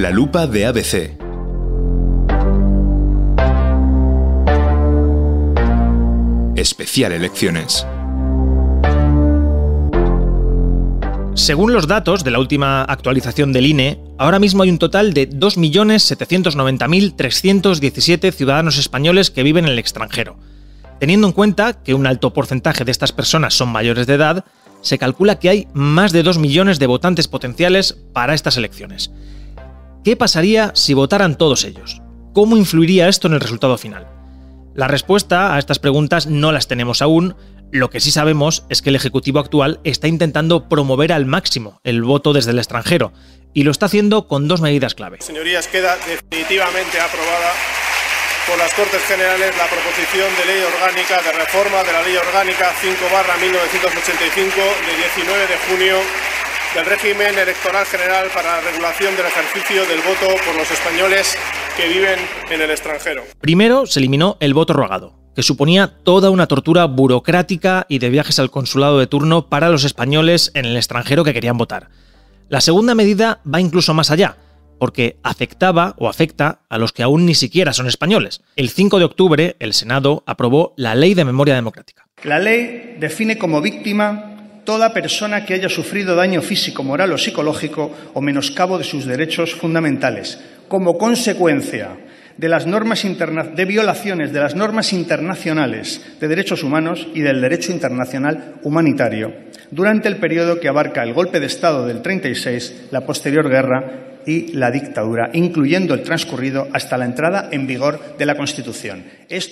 La lupa de ABC. Especial Elecciones. Según los datos de la última actualización del INE, ahora mismo hay un total de 2.790.317 ciudadanos españoles que viven en el extranjero. Teniendo en cuenta que un alto porcentaje de estas personas son mayores de edad, se calcula que hay más de 2 millones de votantes potenciales para estas elecciones. ¿Qué pasaría si votaran todos ellos? ¿Cómo influiría esto en el resultado final? La respuesta a estas preguntas no las tenemos aún, lo que sí sabemos es que el Ejecutivo actual está intentando promover al máximo el voto desde el extranjero, y lo está haciendo con dos medidas clave. Señorías, queda definitivamente aprobada por las Cortes Generales la proposición de ley orgánica de reforma de la Ley Orgánica 5 1985 de 19 de junio del régimen electoral general para la regulación del ejercicio del voto por los españoles que viven en el extranjero. Primero se eliminó el voto rogado que suponía toda una tortura burocrática y de viajes al consulado de turno para los españoles en el extranjero que querían votar. La segunda medida va incluso más allá, porque afectaba o afecta a los que aún ni siquiera son españoles. El 5 de octubre, el Senado aprobó la Ley de Memoria Democrática. La ley define como víctima toda persona que haya sufrido daño físico, moral o psicológico o menoscabo de sus derechos fundamentales, como consecuencia de las normas de violaciones de las normas internacionales de derechos humanos y del derecho internacional humanitario durante el periodo que abarca el golpe de Estado del 36, la posterior guerra y la dictadura, incluyendo el transcurrido hasta la entrada en vigor de la Constitución.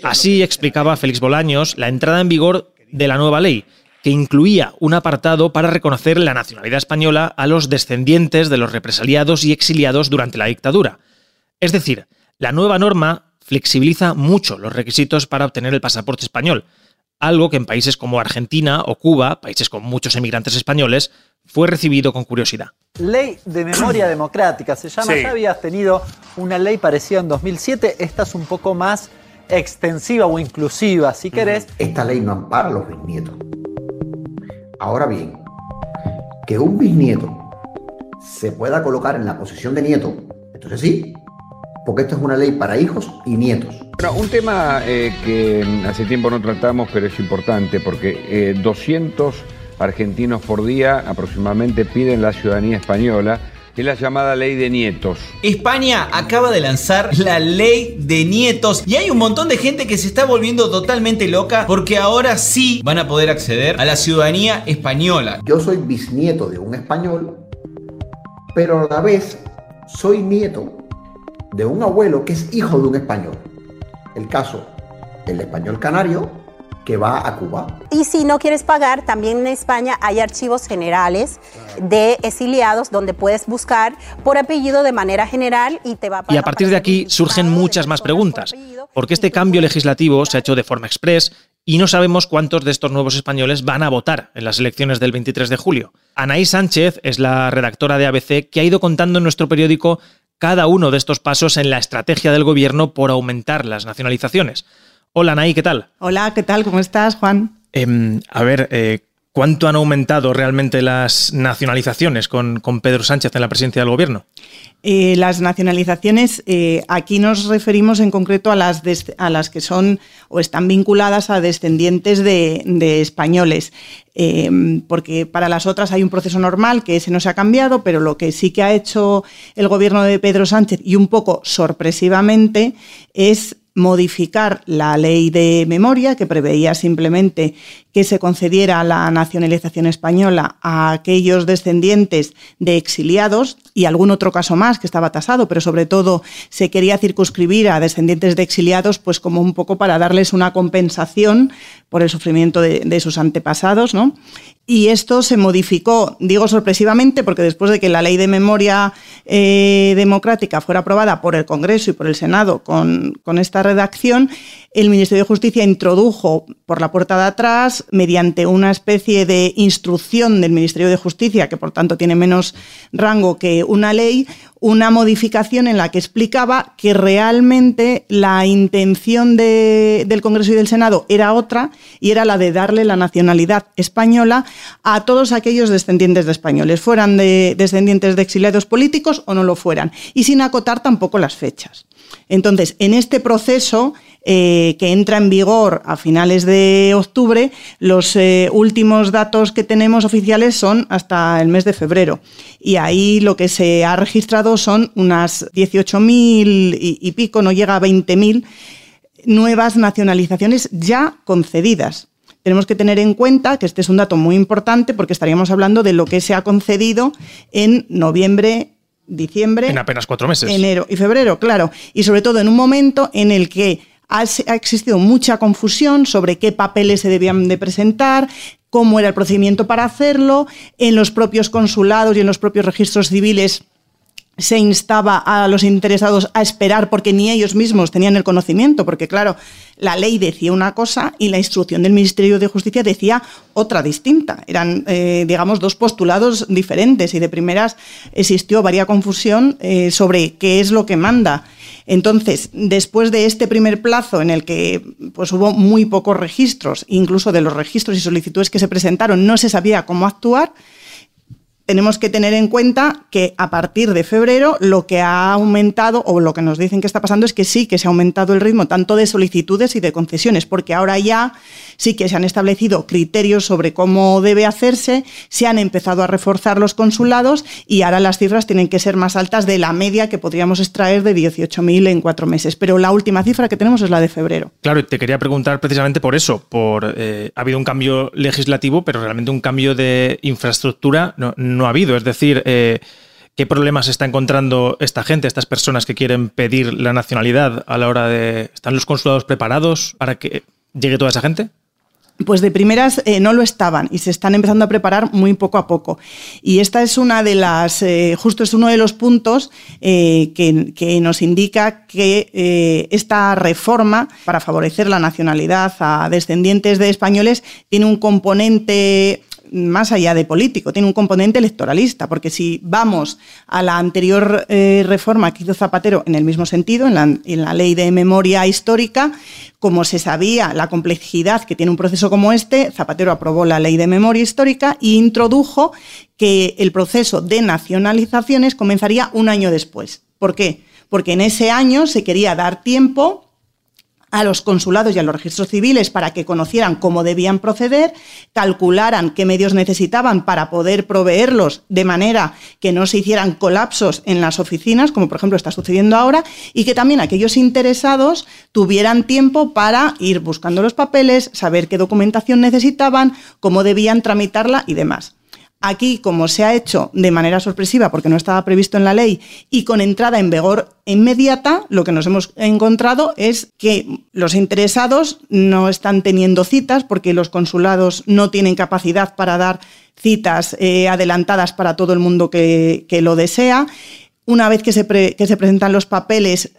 Así explicaba Félix Bolaños la entrada en vigor de la nueva ley, que incluía un apartado para reconocer la nacionalidad española a los descendientes de los represaliados y exiliados durante la dictadura. Es decir, la nueva norma flexibiliza mucho los requisitos para obtener el pasaporte español, algo que en países como Argentina o Cuba, países con muchos emigrantes españoles, fue recibido con curiosidad. Ley de memoria democrática se llama. Ya habías tenido una ley parecida en 2007. Esta es un poco más extensiva o inclusiva, si querés. Esta ley no ampara a los bisnietos. Ahora bien, que un bisnieto se pueda colocar en la posición de nieto, entonces sí, porque esto es una ley para hijos y nietos. Bueno, un tema eh, que hace tiempo no tratamos, pero es importante, porque 200 eh, argentinos por día aproximadamente piden la ciudadanía española es la llamada ley de nietos. España acaba de lanzar la ley de nietos y hay un montón de gente que se está volviendo totalmente loca porque ahora sí van a poder acceder a la ciudadanía española. Yo soy bisnieto de un español, pero a la vez soy nieto de un abuelo que es hijo de un español. El caso, el español canario que va a Cuba. Y si no quieres pagar, también en España hay archivos generales de exiliados donde puedes buscar por apellido de manera general y te va a Y a partir de aquí surgen muchas más preguntas. Porque este cambio legislativo se ha hecho de forma express y no sabemos cuántos de estos nuevos españoles van a votar en las elecciones del 23 de julio. Anaí Sánchez es la redactora de ABC que ha ido contando en nuestro periódico cada uno de estos pasos en la estrategia del gobierno por aumentar las nacionalizaciones. Hola, Nay, ¿qué tal? Hola, ¿qué tal? ¿Cómo estás, Juan? Em, a ver, eh, ¿cuánto han aumentado realmente las nacionalizaciones con, Pedro Sánchez en la presidencia del gobierno? Eh, las nacionalizaciones, eh, aquí nos referimos en concreto a las, a las que son o están vinculadas a descendientes de, de españoles, em, porque para las otras hay un proceso normal que ese no se ha cambiado, pero lo que sí que ha hecho el gobierno de Pedro Sánchez y un poco sorpresivamente es modificar la ley de memoria que preveía simplemente que se concediera la nacionalización española a aquellos descendientes de exiliados y algún otro caso más que estaba tasado, pero sobre todo se quería circunscribir a descendientes de exiliados pues como un poco para darles una compensación por el sufrimiento de, sus antepasados, ¿no? Y esto se modificó, digo sorpresivamente, porque después de que la ley de memoria eh, democrática fuera aprobada por el Congreso y por el Senado con, esta redacción, el Ministerio de Justicia introdujo por la puerta de atrás, mediante una especie de instrucción del Ministerio de Justicia, que por tanto tiene menos rango que una ley, una modificación en la que explicaba que realmente la intención del Congreso y del Senado era otra y era la de darle la nacionalidad española a todos aquellos descendientes de españoles, fueran de descendientes de exiliados políticos o no lo fueran, y sin acotar tampoco las fechas. Entonces, en este proceso eh, que entra en vigor a finales de octubre, los eh, últimos datos que tenemos oficiales son hasta el mes de febrero. Y ahí lo que se ha registrado son unas 18.000 y, y pico, no llega a 20.000 nuevas nacionalizaciones ya concedidas. Tenemos que tener en cuenta que este es un dato muy importante porque estaríamos hablando de lo que se ha concedido en noviembre, diciembre. En apenas cuatro meses. Enero y febrero, claro. Y sobre todo en un momento en el que ha, existido mucha confusión sobre qué papeles se debían de presentar, cómo era el procedimiento para hacerlo, en los propios consulados y en los propios registros civiles se instaba a los interesados a esperar porque ni ellos mismos tenían el conocimiento, porque claro, la ley decía una cosa y la instrucción del Ministerio de Justicia decía otra distinta. Eran, eh, digamos, dos postulados diferentes y de primeras existió varia confusión eh, sobre qué es lo que manda. Entonces, después de este primer plazo en el que pues, hubo muy pocos registros, incluso de los registros y solicitudes que se presentaron, no se sabía cómo actuar, tenemos que tener en cuenta que a partir de febrero lo que ha aumentado o lo que nos dicen que está pasando es que sí que se ha aumentado el ritmo tanto de solicitudes y de concesiones, porque ahora ya sí que se han establecido criterios sobre cómo debe hacerse, se han empezado a reforzar los consulados y ahora las cifras tienen que ser más altas de la media que podríamos extraer de 18.000 en cuatro meses. Pero la última cifra que tenemos es la de febrero. Claro, te quería preguntar precisamente por eso, por eh, ha habido un cambio legislativo, pero realmente un cambio de infraestructura no no ha habido. Es decir, eh, ¿qué problemas está encontrando esta gente, estas personas que quieren pedir la nacionalidad a la hora de... ¿Están los consulados preparados para que llegue toda esa gente? Pues de primeras eh, no lo estaban y se están empezando a preparar muy poco a poco. Y esta es una de las, eh, justo es uno de los puntos que, que, nos indica que esta reforma para favorecer la nacionalidad a descendientes de españoles tiene un componente más allá de político, tiene un componente electoralista, porque si vamos a la anterior eh, reforma que hizo Zapatero en el mismo sentido, en la, en la, ley de memoria histórica, como se sabía la complejidad que tiene un proceso como este, Zapatero aprobó la ley de memoria histórica e introdujo que el proceso de nacionalizaciones comenzaría un año después. ¿Por qué? Porque en ese año se quería dar tiempo a los consulados y a los registros civiles para que conocieran cómo debían proceder, calcularan qué medios necesitaban para poder proveerlos de manera que no se hicieran colapsos en las oficinas, como por ejemplo está sucediendo ahora, y que también aquellos interesados tuvieran tiempo para ir buscando los papeles, saber qué documentación necesitaban, cómo debían tramitarla y demás. Aquí, como se ha hecho de manera sorpresiva porque no estaba previsto en la ley y con entrada en vigor inmediata, lo que nos hemos encontrado es que los interesados no están teniendo citas porque los consulados no tienen capacidad para dar citas eh, adelantadas para todo el mundo que, lo desea. Una vez que se, que se presentan los papeles,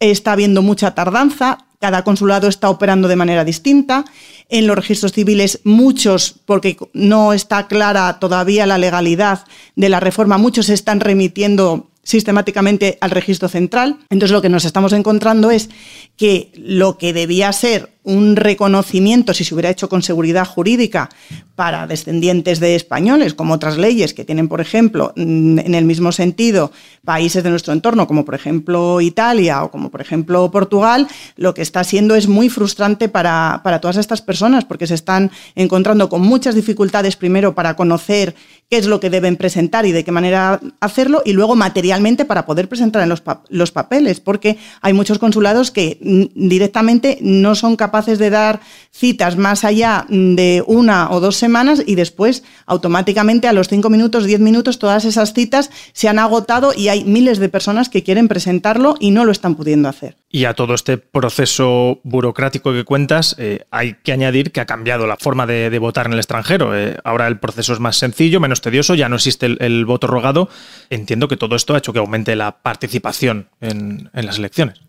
está habiendo mucha tardanza, cada consulado está operando de manera distinta. En los registros civiles, muchos, porque no está clara todavía la legalidad de la reforma, muchos se están remitiendo sistemáticamente al registro central. Entonces lo que nos estamos encontrando es que lo que debía ser un reconocimiento, si se hubiera hecho con seguridad jurídica, para descendientes de españoles, como otras leyes que tienen, por ejemplo, mm, en el mismo sentido, países de nuestro entorno, como por ejemplo Italia o como por ejemplo Portugal, lo que está siendo es muy frustrante para, para todas estas personas, porque se están encontrando con muchas dificultades, primero para conocer qué es lo que deben presentar y de qué manera hacerlo, y luego materialmente para poder presentar en los, los papeles, porque hay muchos consulados que mm, directamente no son capaces capaces de dar citas más allá de una o dos semanas y después automáticamente a los cinco minutos, diez minutos, todas esas citas se han agotado y hay miles de personas que quieren presentarlo y no lo están pudiendo hacer. Y a todo este proceso burocrático que cuentas, eh, hay que añadir que ha cambiado la forma de, votar en el extranjero. Eh, ahora el proceso es más sencillo, menos tedioso, ya no existe el, voto rogado. Entiendo que todo esto ha hecho que aumente la participación en las elecciones.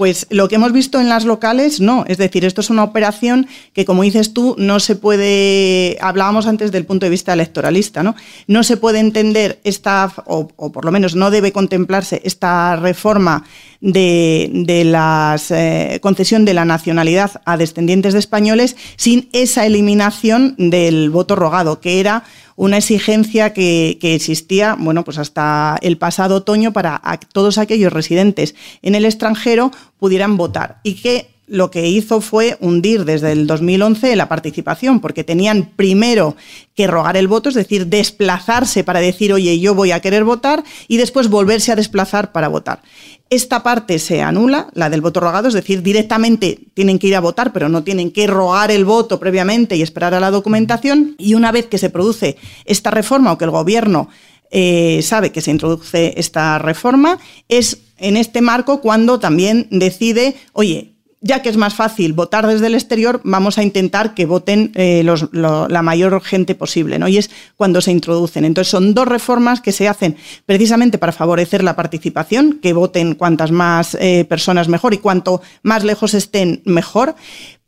Pues lo que hemos visto en las locales, no. Es decir, esto es una operación que, como dices tú, no se puede. Hablábamos antes del punto de vista electoralista, ¿no? No se puede entender esta, o, por lo menos no debe contemplarse esta reforma de, la eh, concesión de la nacionalidad a descendientes de españoles sin esa eliminación del voto rogado, que era una exigencia que, existía, bueno, pues hasta el pasado otoño para todos aquellos residentes en el extranjero pudieran votar y que lo que hizo fue hundir desde el 2011 la participación, porque tenían primero que rogar el voto, es decir, desplazarse para decir, oye, yo voy a querer votar, y después volverse a desplazar para votar. Esta parte se anula, la del voto rogado, es decir, directamente tienen que ir a votar, pero no tienen que rogar el voto previamente y esperar a la documentación. Y una vez que se produce esta reforma o que el gobierno eh, sabe que se introduce esta reforma, es en este marco cuando también decide, oye, ya que es más fácil votar desde el exterior, vamos a intentar que voten eh, la mayor gente posible, ¿no? Y es cuando se introducen. Entonces son dos reformas que se hacen precisamente para favorecer la participación, que voten cuantas más eh, personas mejor y cuanto más lejos estén mejor,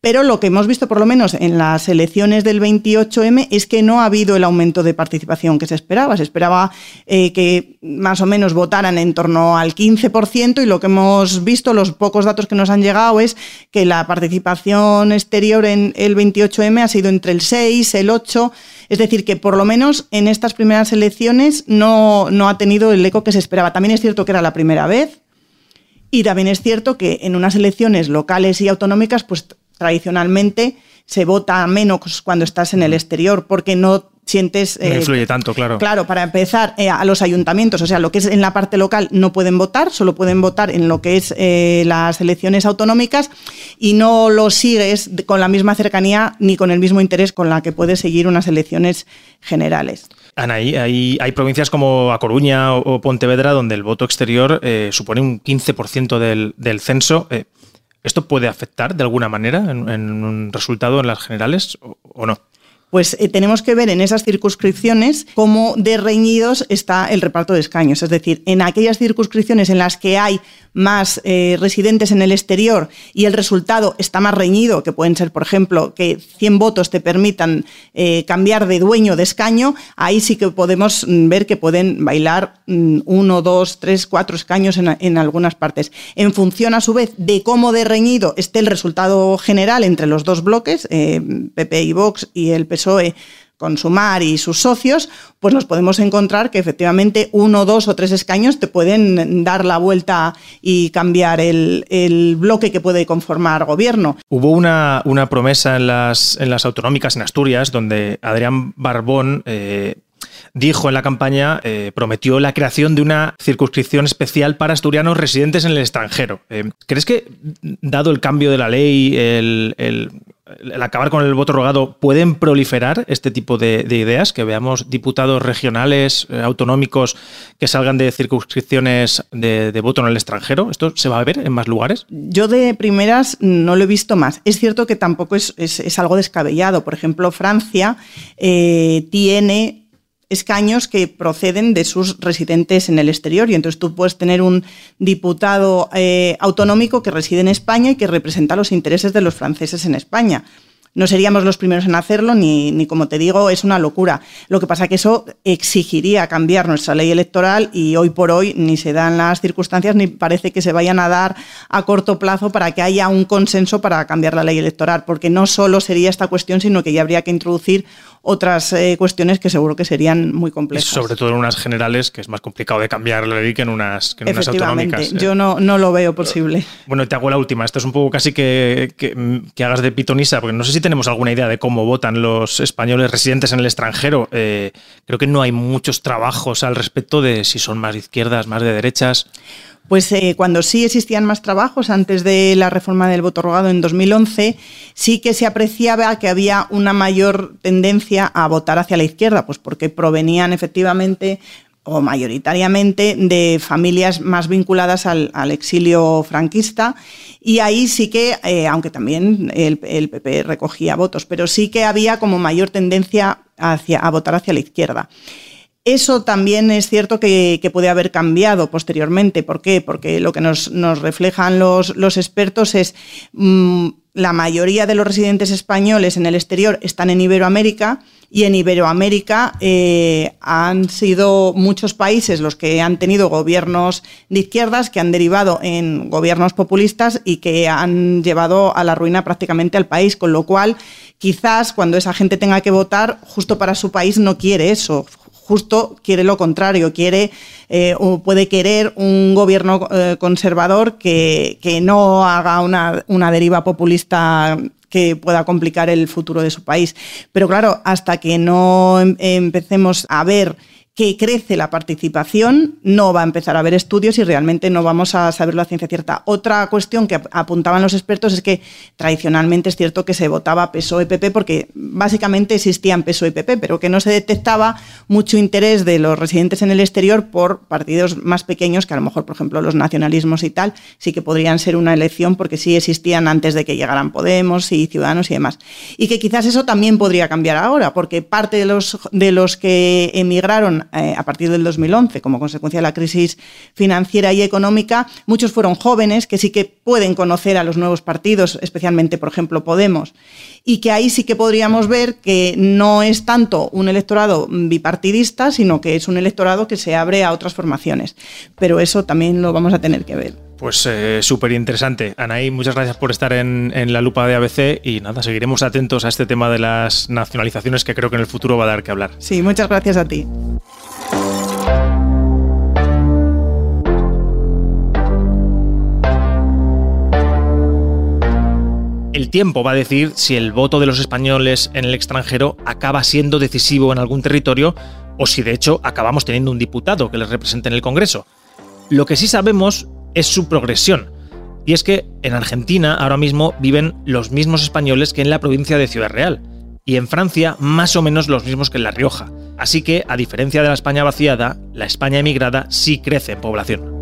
pero lo que hemos visto, por lo menos en las elecciones del 28M, es que no ha habido el aumento de participación que se esperaba. Se esperaba eh, que más o menos votaran en torno al 15% y lo que hemos visto, los pocos datos que nos han llegado, es que la participación exterior en el 28M ha sido entre el 6, el 8. Es decir, que por lo menos en estas primeras elecciones no, no ha tenido el eco que se esperaba. También es cierto que era la primera vez. Y también es cierto que en unas elecciones locales y autonómicas, pues tradicionalmente se vota menos cuando estás en el exterior porque no sientes... no eh, influye tanto, claro. Claro, para empezar, eh, a los ayuntamientos, o sea, lo que es en la parte local no pueden votar, solo pueden votar en lo que es eh, las elecciones autonómicas y no lo sigues con la misma cercanía ni con el mismo interés con la que puedes seguir unas elecciones generales. Ana, hay, hay, provincias como A Coruña o, Pontevedra donde el voto exterior supone un 15% del, del censo. ¿Esto puede afectar de alguna manera en, un resultado en las generales o no? Pues eh, tenemos que ver en esas circunscripciones cómo de reñidos está el reparto de escaños. Es decir, en aquellas circunscripciones en las que hay más eh, residentes en el exterior y el resultado está más reñido, que pueden ser, por ejemplo, que 100 votos te permitan eh, cambiar de dueño de escaño, ahí sí que podemos mm, ver que pueden bailar mm, uno, dos, tres, cuatro escaños en, algunas partes. En función, a su vez, de cómo de reñido esté el resultado general entre los dos bloques, PP y Vox y el PSOE, PSOE con Sumar y sus socios, pues nos podemos encontrar que efectivamente uno, dos o tres escaños te pueden dar la vuelta y cambiar el, bloque que puede conformar gobierno. Hubo una, promesa en las, en las autonómicas en Asturias donde Adrián Barbón eh, dijo en la campaña, eh, prometió la creación de una circunscripción especial para asturianos residentes en el extranjero. Eh, ¿Crees que, dado el cambio de la ley, el, acabar con el voto rogado, pueden proliferar este tipo de, ideas? Que veamos diputados regionales, eh, autonómicos, que salgan de circunscripciones de, voto en el extranjero. ¿Esto se va a ver en más lugares? Yo de primeras no lo he visto más. Es cierto que tampoco es, es algo descabellado. Por ejemplo, Francia tiene escaños que proceden de sus residentes en el exterior. Y entonces tú puedes tener un diputado eh, autonómico que reside en España y que representa los intereses de los franceses en España. No seríamos los primeros en hacerlo, ni, ni, como te digo, es una locura. Lo que pasa es que eso exigiría cambiar nuestra ley electoral y hoy por hoy ni se dan las circunstancias ni parece que se vayan a dar a corto plazo para que haya un consenso para cambiar la ley electoral, porque no solo sería esta cuestión, sino que ya habría que introducir otras eh, cuestiones que seguro que serían muy complejas. Sobre todo en unas generales, que es más complicado de cambiar la ley que en unas, que en unas autonómicas. Yo no, no lo veo posible. Bueno, te hago la última. Esto es un poco casi que, que, hagas de pitonisa, porque no sé si tenemos alguna idea de cómo votan los españoles residentes en el extranjero. Eh, creo que no hay muchos trabajos al respecto de si son más de izquierdas, más de derechas. Pues eh, cuando sí existían más trabajos, antes de la reforma del voto rogado en 2011, sí que se apreciaba que había una mayor tendencia a votar hacia la izquierda, pues porque provenían efectivamente o mayoritariamente de familias más vinculadas al, exilio franquista y ahí sí que, eh, aunque también el, el, PP recogía votos, pero sí que había como mayor tendencia hacia, a votar hacia la izquierda. Eso también es cierto que, puede haber cambiado posteriormente. ¿Por qué? Porque lo que nos, reflejan los, expertos es mm, la mayoría de los residentes españoles en el exterior están en Iberoamérica y en Iberoamérica eh, han sido muchos países los que han tenido gobiernos de izquierdas que han derivado en gobiernos populistas y que han llevado a la ruina prácticamente al país, con lo cual quizás cuando esa gente tenga que votar justo para su país no quiere eso, justo quiere lo contrario, quiere eh, o puede querer un gobierno eh, conservador que, no haga una, una deriva populista que pueda complicar el futuro de su país. Pero claro, hasta que no em, empecemos a ver que crece la participación, no va a empezar a haber estudios y realmente no vamos a saber la ciencia cierta. Otra cuestión que apuntaban los expertos es que tradicionalmente es cierto que se votaba PSOE-PP porque básicamente existían PSOE-PP, pero que no se detectaba mucho interés de los residentes en el exterior por partidos más pequeños que a lo mejor, por ejemplo, los nacionalismos y tal, sí que podrían ser una elección porque sí existían antes de que llegaran Podemos y Ciudadanos y demás. Y que quizás eso también podría cambiar ahora, porque parte de los, de los que emigraron eh, a partir del 2011 como consecuencia de la crisis financiera y económica, muchos fueron jóvenes que sí que pueden conocer a los nuevos partidos, especialmente, por ejemplo, Podemos, y que ahí sí que podríamos ver que no es tanto un electorado bipartidista, sino que es un electorado que se abre a otras formaciones. Pero eso también lo vamos a tener que ver. Pues eh, súper interesante. Anaí, muchas gracias por estar en, en, la lupa de ABC y nada, seguiremos atentos a este tema de las nacionalizaciones que creo que en el futuro va a dar que hablar. Sí, muchas gracias a ti. El tiempo va a decir si el voto de los españoles en el extranjero acaba siendo decisivo en algún territorio o si de hecho acabamos teniendo un diputado que les represente en el Congreso. Lo que sí sabemos es su progresión. Y es que en Argentina ahora mismo viven los mismos españoles que en la provincia de Ciudad Real, y en Francia más o menos los mismos que en La Rioja. Así que, a diferencia de la España vaciada, la España emigrada sí crece en población.